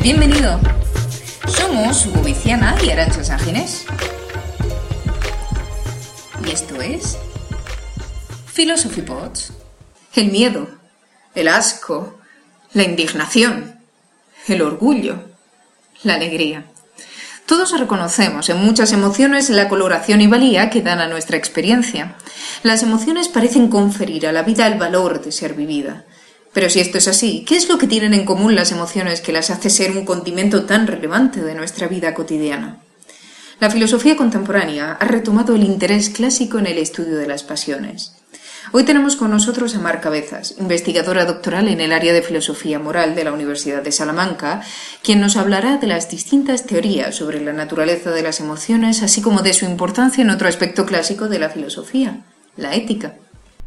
Bienvenido. Somos Hugo y Arancha Ságenes. Y esto es Philosophy Pods. El miedo, el asco, la indignación, el orgullo, la alegría. Todos reconocemos en muchas emociones la coloración y valía que dan a nuestra experiencia. Las emociones parecen conferir a la vida el valor de ser vivida. Pero si esto es así, ¿qué es lo que tienen en común las emociones que las hace ser un condimento tan relevante de nuestra vida cotidiana? La filosofía contemporánea ha retomado el interés clásico en el estudio de las pasiones. Hoy tenemos con nosotros a Mar Cabezas, investigadora doctoral en el área de filosofía moral de la Universidad de Salamanca, quien nos hablará de las distintas teorías sobre la naturaleza de las emociones, así como de su importancia en otro aspecto clásico de la filosofía, la ética.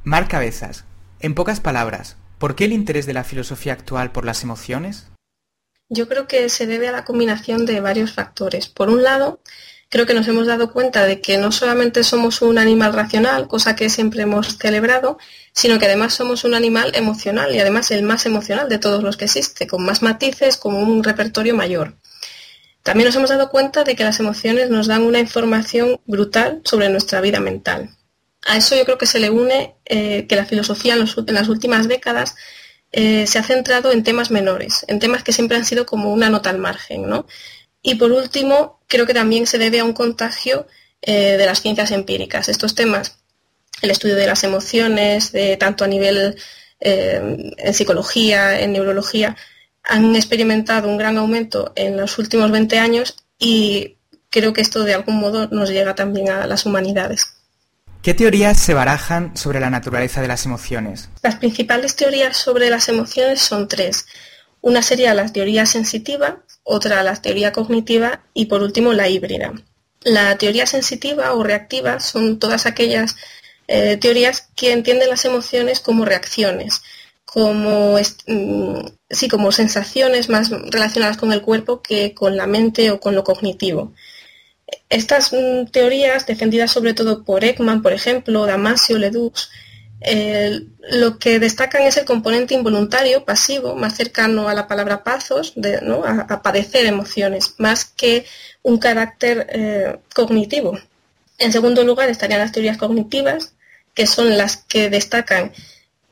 Mar Cabezas, en pocas palabras, ¿por qué el interés de la filosofía actual por las emociones? Yo creo que se debe a la combinación de varios factores. Por un lado, creo que nos hemos dado cuenta de que no solamente somos un animal racional, cosa que siempre hemos celebrado, sino que además somos un animal emocional y además el más emocional de todos los que existe, con más matices, con un repertorio mayor. También nos hemos dado cuenta de que las emociones nos dan una información brutal sobre nuestra vida mental. A eso yo creo que se le une eh, que la filosofía en, las últimas décadas eh, se ha centrado en temas menores, en temas que siempre han sido como una nota al margen, ¿no? Y por último, creo que también se debe a un contagio eh, de las ciencias empíricas. Estos temas, el estudio de las emociones, de, tanto a nivel eh, en psicología, en neurología, han experimentado un gran aumento en los últimos 20 años y creo que esto de algún modo nos llega también a las humanidades. ¿Qué teorías se barajan sobre la naturaleza de las emociones? Las principales teorías sobre las emociones son tres. Una sería la teoría sensitiva, otra la teoría cognitiva y por último la híbrida. La teoría sensitiva o reactiva son todas aquellas eh, teorías que entienden las emociones como reacciones, como, mm, sí, como sensaciones más relacionadas con el cuerpo que con la mente o con lo cognitivo. Estas mm, teorías, defendidas sobre todo por Ekman, por ejemplo, Damasio, Ledoux, lo que destacan es el componente involuntario, pasivo, más cercano a la palabra pazos, de, a, padecer emociones, más que un carácter eh, cognitivo. En segundo lugar estarían las teorías cognitivas, que son las que destacan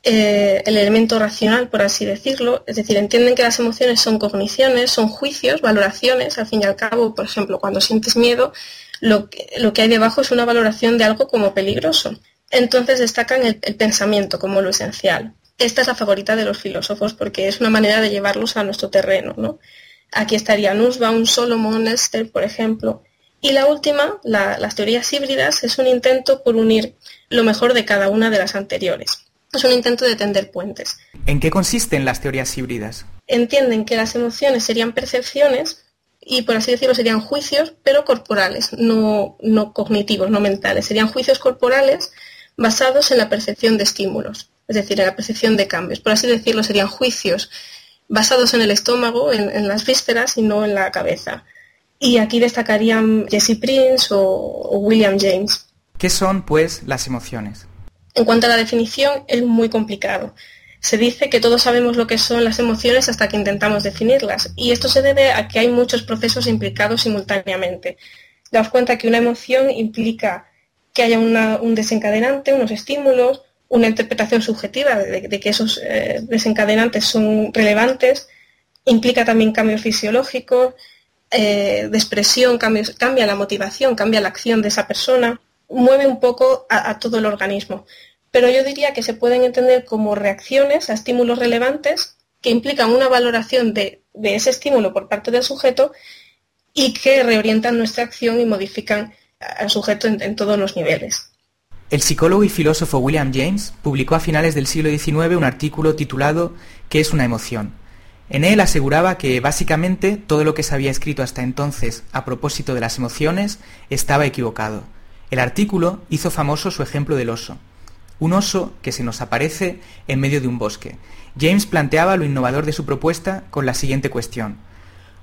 eh, el elemento racional, por así decirlo, es decir, entienden que las emociones son cogniciones, son juicios, valoraciones, al fin y al cabo, por ejemplo, cuando sientes miedo, lo que hay debajo es una valoración de algo como peligroso. Entonces destacan el, pensamiento como lo esencial. Esta es la favorita de los filósofos porque es una manera de llevarlos a nuestro terreno. ¿no? Aquí estaría Nussbaum, Solomon, Esther, por ejemplo. Y la última, las teorías híbridas, es un intento por unir lo mejor de cada una de las anteriores. Es un intento de tender puentes. ¿En qué consisten las teorías híbridas? Entienden que las emociones serían percepciones y, por así decirlo, serían juicios, pero corporales, no, no cognitivos, no mentales. Serían juicios corporales basados en la percepción de estímulos, es decir, en la percepción de cambios. Por así decirlo, serían juicios basados en el estómago, en, las vísceras y no en la cabeza. Y aquí destacarían Jesse Prince o, William James. ¿Qué son, pues, las emociones? En cuanto a la definición, es muy complicado. Se dice que todos sabemos lo que son las emociones hasta que intentamos definirlas, y esto se debe a que hay muchos procesos implicados simultáneamente. Daos cuenta que una emoción implica que haya un desencadenante, unos estímulos, una interpretación subjetiva de, que esos eh, desencadenantes son relevantes, implica también cambios fisiológicos, eh, de expresión, cambia la motivación, cambia la acción de esa persona, mueve un poco a, todo el organismo. Pero yo diría que se pueden entender como reacciones a estímulos relevantes que implican una valoración de, ese estímulo por parte del sujeto y que reorientan nuestra acción y modifican al sujeto en, todos los niveles. El psicólogo y filósofo William James publicó a finales del siglo XIX un artículo titulado ¿Qué es una emoción? En él aseguraba que básicamente todo lo que se había escrito hasta entonces a propósito de las emociones estaba equivocado. El artículo hizo famoso su ejemplo del oso. Un oso que se nos aparece en medio de un bosque. James planteaba lo innovador de su propuesta con la siguiente cuestión.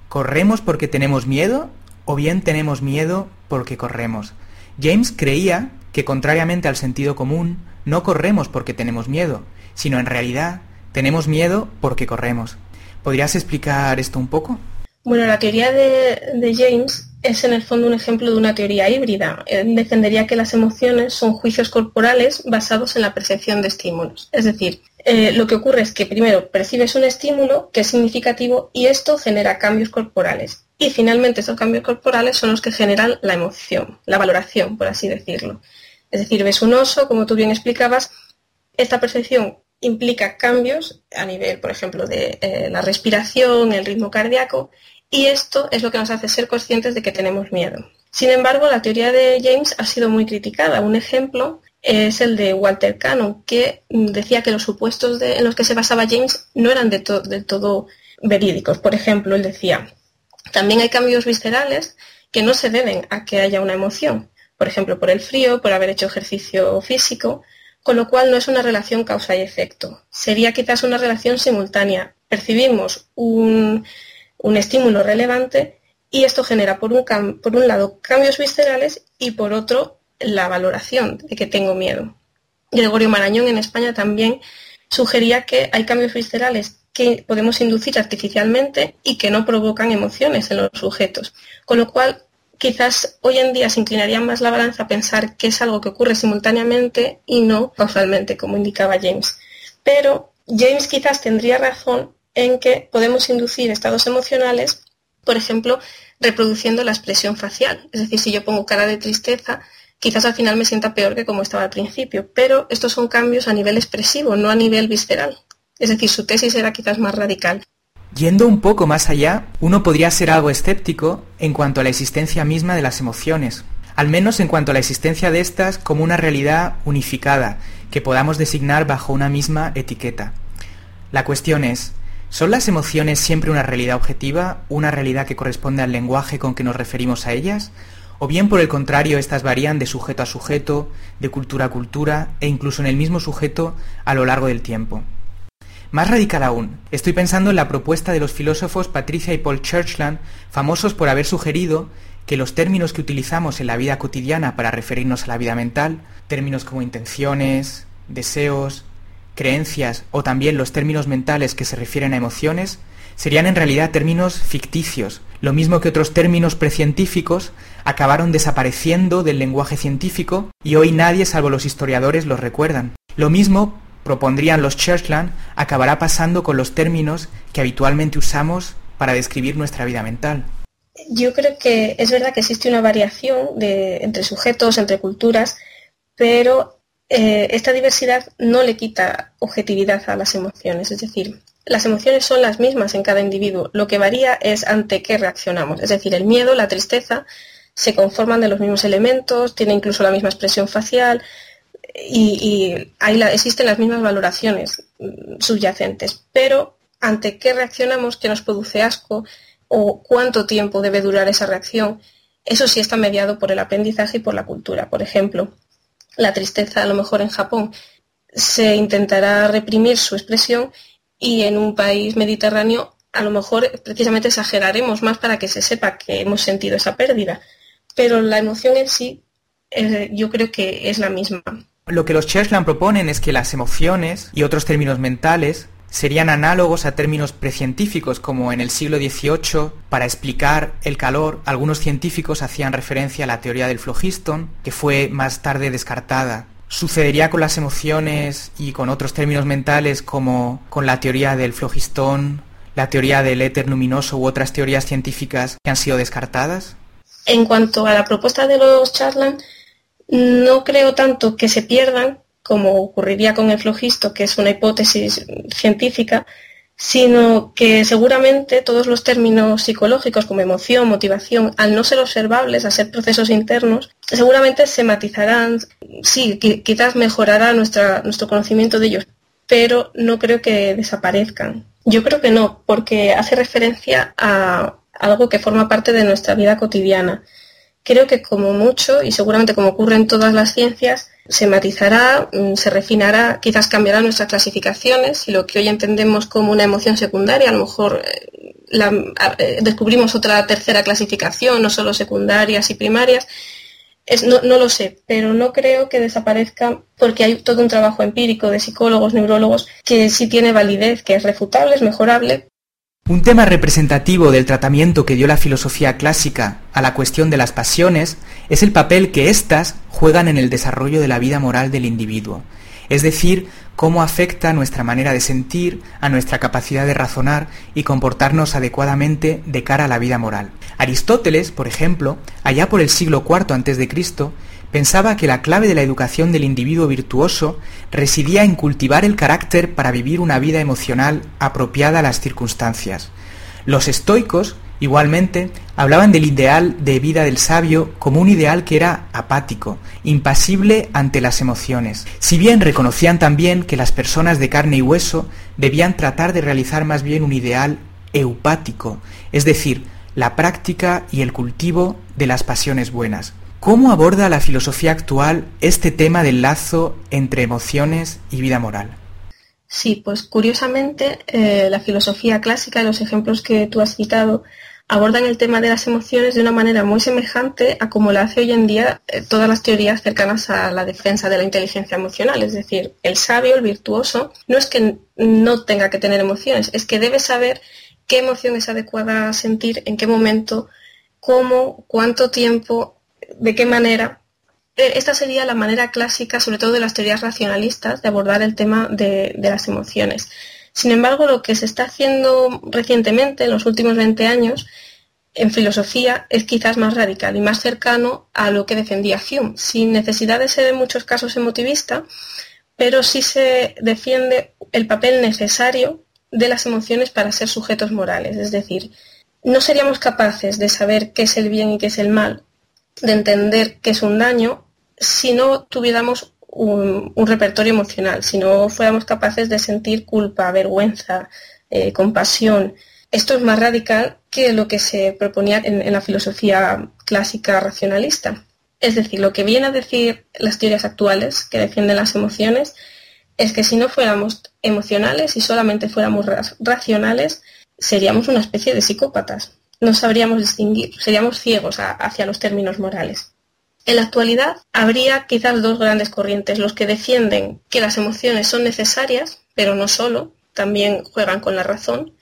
¿Corremos porque tenemos miedo o bien tenemos miedo porque corremos. James creía que, contrariamente al sentido común, no corremos porque tenemos miedo, sino en realidad tenemos miedo porque corremos. ¿Podrías explicar esto un poco? Bueno, la teoría de, James es en el fondo un ejemplo de una teoría híbrida. Él defendería que las emociones son juicios corporales basados en la percepción de estímulos. Es decir, eh, lo que ocurre es que primero percibes un estímulo que es significativo y esto genera cambios corporales. Y finalmente esos cambios corporales son los que generan la emoción, la valoración, por así decirlo. Es decir, ves un oso, como tú bien explicabas, esta percepción implica cambios a nivel, por ejemplo, de eh, la respiración, el ritmo cardíaco, y esto es lo que nos hace ser conscientes de que tenemos miedo. Sin embargo, la teoría de James ha sido muy criticada. Un ejemplo es el de Walter Cannon, que decía que los supuestos en los que se basaba James no eran del todo verídicos. Por ejemplo, él decía, también hay cambios viscerales que no se deben a que haya una emoción, por ejemplo, por el frío, por haber hecho ejercicio físico, con lo cual no es una relación causa y efecto. Sería quizás una relación simultánea. Percibimos un, estímulo relevante y esto genera por un, lado cambios viscerales y por otro la valoración de que tengo miedo. Gregorio Marañón en España también sugería que hay cambios viscerales que podemos inducir artificialmente y que no provocan emociones en los sujetos. Con lo cual, quizás hoy en día se inclinaría más la balanza a pensar que es algo que ocurre simultáneamente y no causalmente, como indicaba James. Pero James quizás tendría razón en que podemos inducir estados emocionales, por ejemplo, reproduciendo la expresión facial. Es decir, si yo pongo cara de tristeza, quizás al final me sienta peor que como estaba al principio, pero estos son cambios a nivel expresivo, no a nivel visceral. Es decir, su tesis era quizás más radical. Yendo un poco más allá, uno podría ser algo escéptico en cuanto a la existencia misma de las emociones, al menos en cuanto a la existencia de estas como una realidad unificada, que podamos designar bajo una misma etiqueta. La cuestión es, ¿son las emociones siempre una realidad objetiva, una realidad que corresponde al lenguaje con que nos referimos a ellas? ¿O bien por el contrario estas varían de sujeto a sujeto, de cultura a cultura e incluso en el mismo sujeto a lo largo del tiempo? Más radical aún, estoy pensando en la propuesta de los filósofos Patricia y Paul Churchland, famosos por haber sugerido que los términos que utilizamos en la vida cotidiana para referirnos a la vida mental, términos como intenciones, deseos, creencias o también los términos mentales que se refieren a emociones, serían en realidad términos ficticios, lo mismo que otros términos precientíficos acabaron desapareciendo del lenguaje científico y hoy nadie salvo los historiadores los recuerdan. Lo mismo propondrían los Churchland, acabará pasando con los términos que habitualmente usamos para describir nuestra vida mental. Yo creo que es verdad que existe una variación entre sujetos, entre culturas, pero eh, esta diversidad no le quita objetividad a las emociones. Es decir, las emociones son las mismas en cada individuo. Lo que varía es ante qué reaccionamos. Es decir, el miedo, la tristeza, se conforman de los mismos elementos, tiene incluso la misma expresión facial, y, ahí existen las mismas valoraciones mm, subyacentes, pero ante qué reaccionamos, qué nos produce asco o cuánto tiempo debe durar esa reacción, eso sí está mediado por el aprendizaje y por la cultura. Por ejemplo, la tristeza a lo mejor en Japón se intentará reprimir su expresión y en un país mediterráneo a lo mejor precisamente exageraremos más para que se sepa que hemos sentido esa pérdida. Pero la emoción en sí eh, yo creo que es la misma. Lo que los Churchland proponen es que las emociones y otros términos mentales serían análogos a términos precientíficos, como en el siglo XVIII, para explicar el calor, algunos científicos hacían referencia a la teoría del flogistón, que fue más tarde descartada. Sucedería con las emociones y con otros términos mentales como con la teoría del flogistón, la teoría del éter luminoso u otras teorías científicas que han sido descartadas? En cuanto a la propuesta de los Charland, no creo tanto que se pierdan, como ocurriría con el flogisto, que es una hipótesis científica, sino que seguramente todos los términos psicológicos como emoción, motivación, al no ser observables, a ser procesos internos, seguramente se matizarán, sí, quizás mejorará nuestro conocimiento de ellos, pero no creo que desaparezcan. Yo creo que no, porque hace referencia a algo que forma parte de nuestra vida cotidiana creo que como mucho, y seguramente como ocurre en todas las ciencias, se matizará, mm, se refinará, quizás cambiará nuestras clasificaciones y lo que hoy entendemos como una emoción secundaria, a lo mejor eh, eh, descubrimos otra tercera clasificación, no solo secundarias y primarias, no, no, lo sé, pero no creo que desaparezca porque hay todo un trabajo empírico de psicólogos, neurólogos, que sí tiene validez, que es refutable, es mejorable. Un tema representativo del tratamiento que dio la filosofía clásica a la cuestión de las pasiones es el papel que éstas juegan en el desarrollo de la vida moral del individuo, es decir, cómo afecta nuestra manera de sentir, a nuestra capacidad de razonar y comportarnos adecuadamente de cara a la vida moral. Aristóteles, por ejemplo, allá por el siglo IV a.C., pensaba que la clave de la educación del individuo virtuoso residía en cultivar el carácter para vivir una vida emocional apropiada a las circunstancias. Los estoicos Igualmente, hablaban del ideal de vida del sabio como un ideal que era apático, impasible ante las emociones, si bien reconocían también que las personas de carne y hueso debían tratar de realizar más bien un ideal eupático, es decir, la práctica y el cultivo de las pasiones buenas. ¿Cómo aborda la filosofía actual este tema del lazo entre emociones y vida moral? Sí, pues curiosamente eh, la filosofía clásica, los ejemplos que tú has citado, abordan el tema de las emociones de una manera muy semejante a como lo hace hoy en día eh, todas las teorías cercanas a la defensa de la inteligencia emocional. Es decir, el sabio, el virtuoso, no es que no tenga que tener emociones, es que debe saber qué emoción es adecuada sentir, en qué momento, cómo, cuánto tiempo, de qué manera. E, esta sería la manera clásica, sobre todo de las teorías racionalistas, de abordar el tema de, de las emociones. Sin embargo, lo que se está haciendo recientemente, en los últimos 20 años, en filosofía es quizás más radical y más cercano a lo que defendía Hume, sin necesidad de ser en muchos casos emotivista, pero sí se defiende el papel necesario de las emociones para ser sujetos morales. Es decir, no seríamos capaces de saber qué es el bien y qué es el mal, de entender qué es un daño, si no tuviéramos un, repertorio emocional, si no fuéramos capaces de sentir culpa, vergüenza, eh, compasión. Esto es más radical que lo que se proponía en, la filosofía clásica racionalista. Es decir, lo que vienen a decir las teorías actuales que defienden las emociones es que si no fuéramos emocionales y solamente fuéramos racionales, seríamos una especie de psicópatas. No sabríamos distinguir, seríamos ciegos hacia los términos morales. En la actualidad habría quizás dos grandes corrientes, los que defienden que las emociones son necesarias, pero no solo, también juegan con la razón,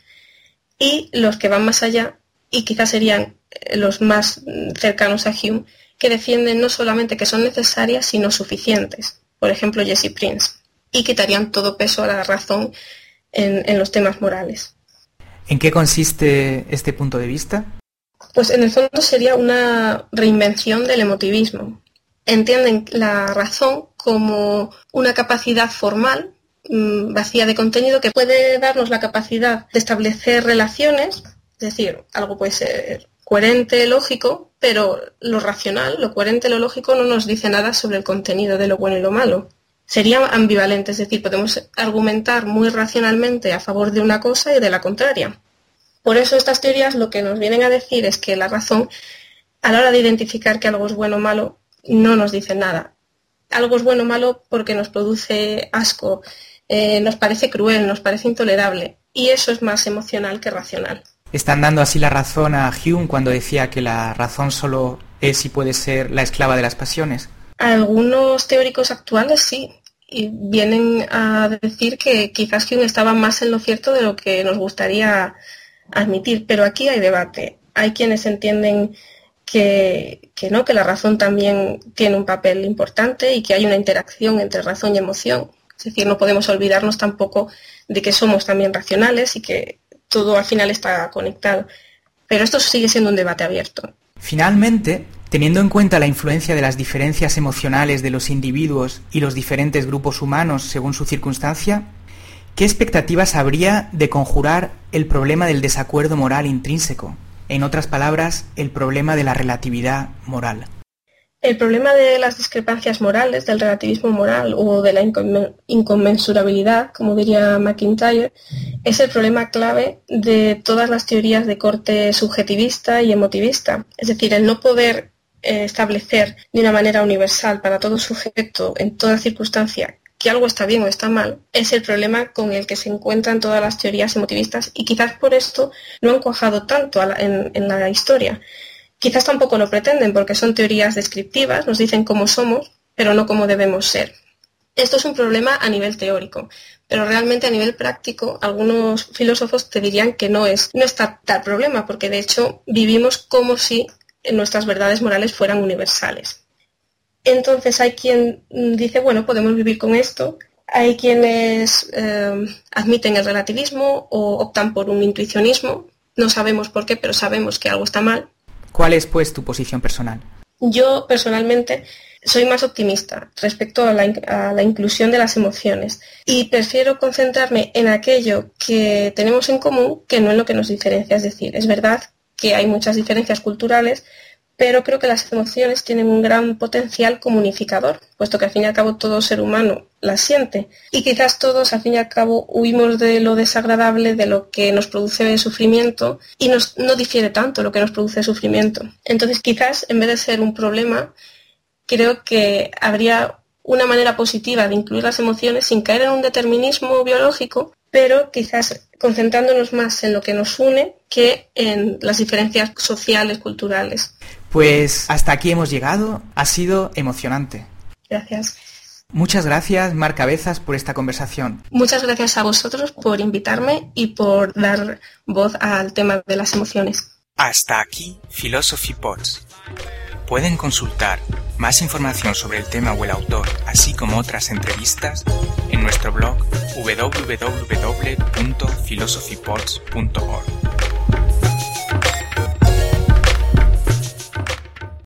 y los que van más allá, y quizás serían eh, los más cercanos a Hume, que defienden no solamente que son necesarias, sino suficientes. Por ejemplo, Jesse Prince, y quitarían todo peso a la razón en, en los temas morales. ¿En qué consiste este punto de vista? Pues en el fondo sería una reinvención del emotivismo. Entienden la razón como una capacidad formal mm, vacía de contenido que puede darnos la capacidad de establecer relaciones, es decir, algo puede ser coherente, lógico, pero lo racional, lo coherente, lo lógico no nos dice nada sobre el contenido de lo bueno y lo malo. Sería ambivalente, es decir, podemos argumentar muy racionalmente a favor de una cosa y de la contraria. Por eso estas teorías lo que nos vienen a decir es que la razón, a la hora de identificar que algo es bueno o malo, no nos dice nada. Algo es bueno o malo porque nos produce asco, eh, nos parece cruel, nos parece intolerable. Y eso es más emocional que racional. Están dando así la razón a Hume cuando decía que la razón solo es y puede ser la esclava de las pasiones. Algunos teóricos actuales sí, y vienen a decir que quizás Hume estaba más en lo cierto de lo que nos gustaría admitir, pero aquí hay debate. Hay quienes entienden que, no, que la razón también tiene un papel importante y que hay una interacción entre razón y emoción. Es decir, no podemos olvidarnos tampoco de que somos también racionales y que todo al final está conectado. Pero esto sigue siendo un debate abierto. Finalmente, teniendo en cuenta la influencia de las diferencias emocionales de los individuos y los diferentes grupos humanos según su circunstancia, ¿Qué expectativas habría de conjurar el problema del desacuerdo moral intrínseco? En otras palabras, el problema de la relatividad moral. El problema de las discrepancias morales, del relativismo moral o de la inconmensurabilidad, como diría McIntyre, es el problema clave de todas las teorías de corte subjetivista y emotivista. Es decir, el no poder eh, establecer de una manera universal para todo sujeto en toda circunstancia que algo está bien o está mal, es el problema con el que se encuentran todas las teorías emotivistas y quizás por esto no han cuajado tanto en, la historia Quizás tampoco lo pretenden porque son teorías descriptivas, nos dicen cómo somos, pero no cómo debemos ser. Esto es un problema a nivel teórico, pero realmente a nivel práctico algunos filósofos te dirían que no es no está tal problema, porque de hecho vivimos como si nuestras verdades morales fueran universales. Entonces hay quien dice, bueno, podemos vivir con esto. Hay quienes eh, admiten el relativismo o optan por un intuicionismo. No sabemos por qué, pero sabemos que algo está mal. ¿Cuál es, pues, tu posición personal? Yo, personalmente, soy más optimista respecto a la, inclusión de las emociones y prefiero concentrarme en aquello que tenemos en común que no en lo que nos diferencia. Es decir, es verdad que hay muchas diferencias culturales, pero creo que las emociones tienen un gran potencial comunificador, puesto que al fin y al cabo todo ser humano las siente. Y quizás todos al fin y al cabo huimos de lo desagradable, de lo que nos produce sufrimiento, y nos, no difiere tanto lo que nos produce sufrimiento. Entonces quizás en vez de ser un problema, creo que habría una manera positiva de incluir las emociones sin caer en un determinismo biológico, pero quizás concentrándonos más en lo que nos une que en las diferencias sociales, culturales. Pues hasta aquí hemos llegado. Ha sido emocionante. Gracias. Muchas gracias, Mar Cabezas, por esta conversación. Muchas gracias a vosotros por invitarme y por dar voz al tema de las emociones. Hasta aquí Philosophy Pods. Pueden consultar más información sobre el tema o el autor, así como otras entrevistas, en nuestro blog www.philosophypods.org.